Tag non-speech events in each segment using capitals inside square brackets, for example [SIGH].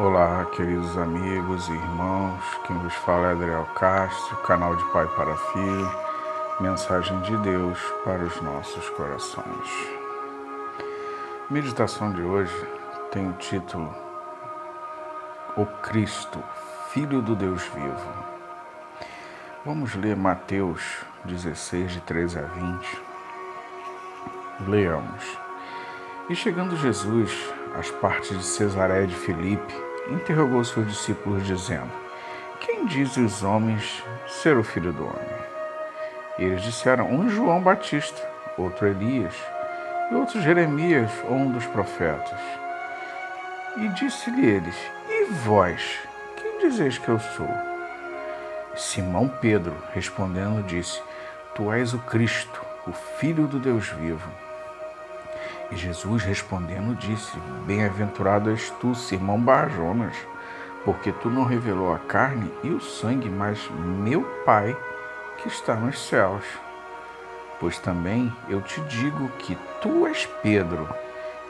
Olá, queridos amigos e irmãos, quem vos fala é Adriel Castro, canal de Pai para Filho, mensagem de Deus para os nossos corações. Meditação de hoje tem o título O Cristo, Filho do Deus Vivo. Vamos ler Mateus 16, de 13 a 20. Leamos. E chegando Jesus às partes de Cesaré de Filipe, interrogou seus discípulos, dizendo: Quem dizem os homens ser o filho do homem? E eles disseram: Um João Batista, outro Elias, e outro Jeremias ou um dos profetas. E disse-lhe eles: E vós, quem dizeis que eu sou? Simão Pedro, respondendo, disse: Tu és o Cristo, o Filho do Deus vivo. E Jesus respondendo disse: Bem-aventurado és tu, Simão Barjonas, porque tu não revelou a carne e o sangue, mas meu Pai que está nos céus. Pois também eu te digo que tu és Pedro,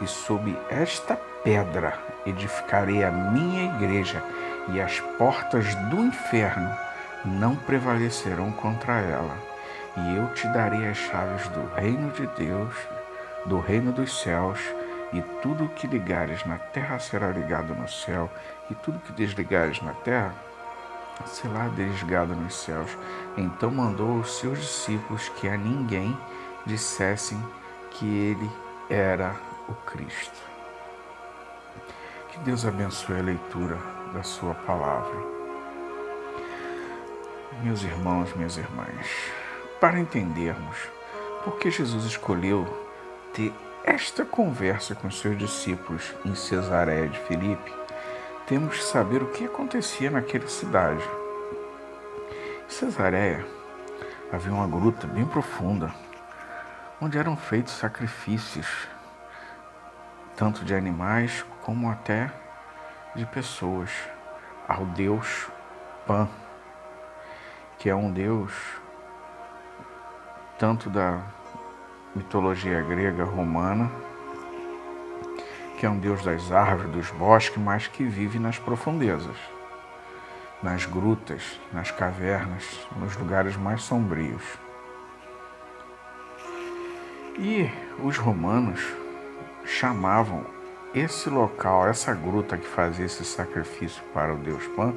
e sob esta pedra edificarei a minha igreja, e as portas do inferno não prevalecerão contra ela. E eu te darei as chaves do reino de Deus do reino dos céus, e tudo que ligares na terra será ligado no céu, e tudo que desligares na terra será desligado nos céus. Então mandou os seus discípulos que a ninguém dissessem que ele era o Cristo. Que Deus abençoe a leitura da sua palavra. Meus irmãos, minhas irmãs, para entendermos por que Jesus escolheu ter esta conversa com seus discípulos em Cesareia de Filipe, temos que saber o que acontecia naquela cidade. Em Cesareia havia uma gruta bem profunda, onde eram feitos sacrifícios, tanto de animais como até de pessoas, ao deus Pan, que é um deus tanto da mitologia grega romana, que é um deus das árvores, dos bosques, mas que vive nas profundezas, nas grutas, nas cavernas, nos lugares mais sombrios. E os romanos chamavam esse local, essa gruta que fazia esse sacrifício para o deus Pan,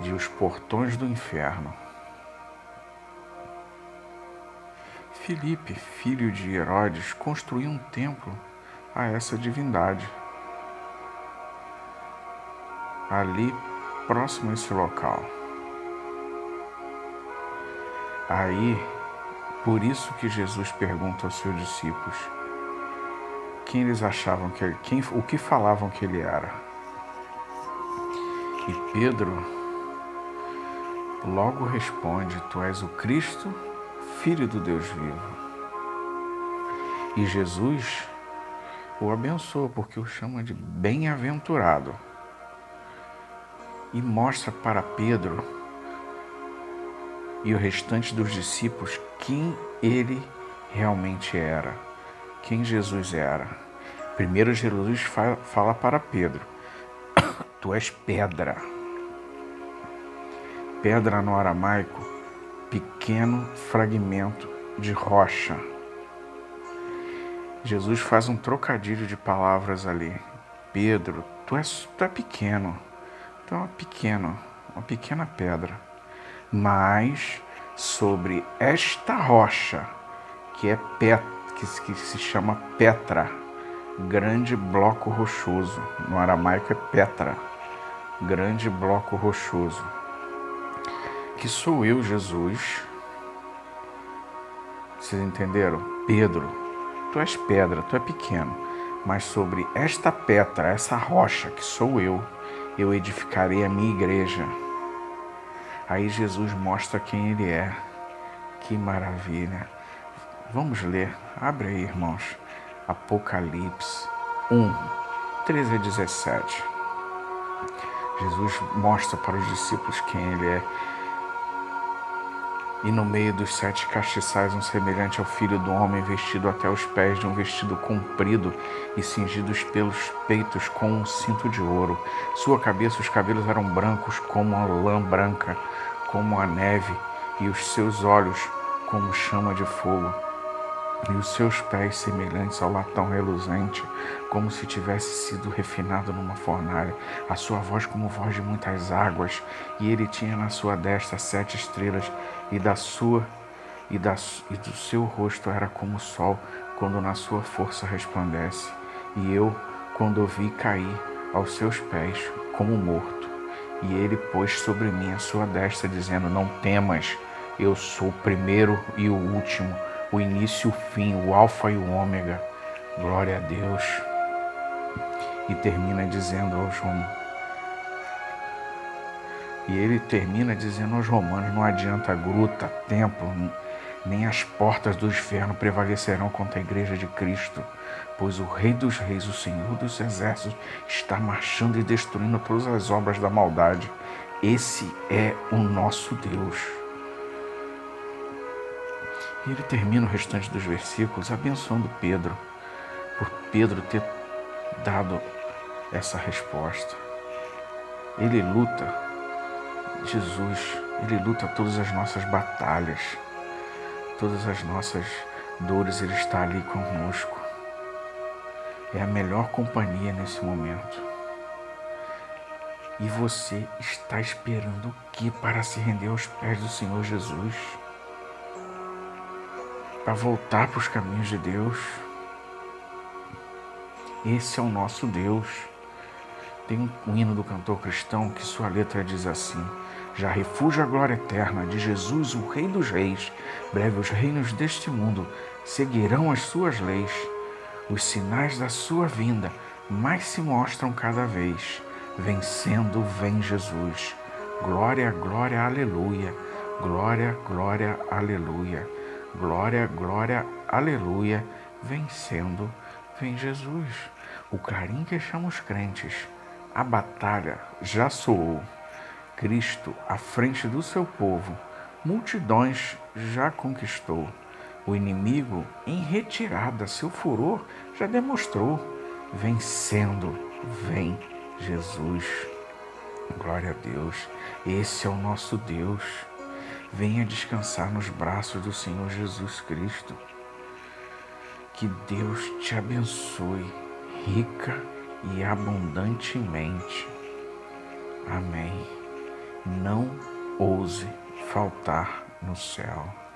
de os portões do inferno. Filipe, filho de Herodes, construiu um templo a essa divindade. Ali, próximo a esse local. Aí, por isso que Jesus pergunta aos seus discípulos quem eles achavam que quem, o que falavam que ele era. E Pedro logo responde: Tu és o Cristo, Filho do Deus vivo. E Jesus o abençoa porque o chama de bem-aventurado e mostra para Pedro e o restante dos discípulos quem ele realmente era, quem Jesus era. Primeiro, Jesus fala para Pedro: [COUGHS] Tu és pedra. Pedra no aramaico pequeno fragmento de rocha. Jesus faz um trocadilho de palavras ali. Pedro, tu és, tu é pequeno, tu é uma pequeno, uma pequena pedra. Mas sobre esta rocha, que é pet, que, que se chama Petra, grande bloco rochoso. No aramaico é Petra, grande bloco rochoso que sou eu, Jesus. Vocês entenderam? Pedro, tu és pedra, tu é pequeno, mas sobre esta pedra, essa rocha que sou eu, eu edificarei a minha igreja. Aí Jesus mostra quem ele é. Que maravilha. Vamos ler. Abre aí, irmãos. Apocalipse 1, 13 a 17. Jesus mostra para os discípulos quem ele é E no meio dos sete castiçais, um semelhante ao filho do homem, vestido até os pés de um vestido comprido e cingidos pelos peitos com um cinto de ouro. Sua cabeça, os cabelos eram brancos como a lã branca, como a neve, e os seus olhos como chama de fogo e os seus pés semelhantes ao latão reluzente, como se tivesse sido refinado numa fornalha, a sua voz como voz de muitas águas, e ele tinha na sua destra sete estrelas, e da sua e, da, e do seu rosto era como o sol, quando na sua força resplandece. E eu, quando o vi cair aos seus pés, como morto, e ele pôs sobre mim a sua destra, dizendo: Não temas, eu sou o primeiro e o último o início e o fim, o Alfa e o Ômega. Glória a Deus. E termina dizendo aos romanos. E ele termina dizendo aos romanos: não adianta gruta, templo, nem as portas do inferno prevalecerão contra a igreja de Cristo, pois o Rei dos Reis, o Senhor dos Exércitos, está marchando e destruindo todas as obras da maldade. Esse é o nosso Deus. E ele termina o restante dos versículos abençoando Pedro, por Pedro ter dado essa resposta. Ele luta, Jesus, ele luta todas as nossas batalhas, todas as nossas dores, ele está ali conosco. É a melhor companhia nesse momento. E você está esperando o que para se render aos pés do Senhor Jesus? Para voltar para os caminhos de Deus. Esse é o nosso Deus. Tem um hino do cantor cristão que sua letra diz assim: Já refúgio a glória eterna de Jesus, o Rei dos Reis. Breve os reinos deste mundo seguirão as suas leis. Os sinais da sua vinda mais se mostram cada vez. Vencendo, vem Jesus. Glória, glória, aleluia. Glória, glória, aleluia. Glória, glória, aleluia, vencendo, vem Jesus. O clarim que chama os crentes. A batalha já soou. Cristo, à frente do seu povo, multidões já conquistou. O inimigo, em retirada, seu furor já demonstrou. Vencendo, vem Jesus. Glória a Deus. Esse é o nosso Deus. Venha descansar nos braços do Senhor Jesus Cristo. Que Deus te abençoe rica e abundantemente. Amém. Não ouse faltar no céu.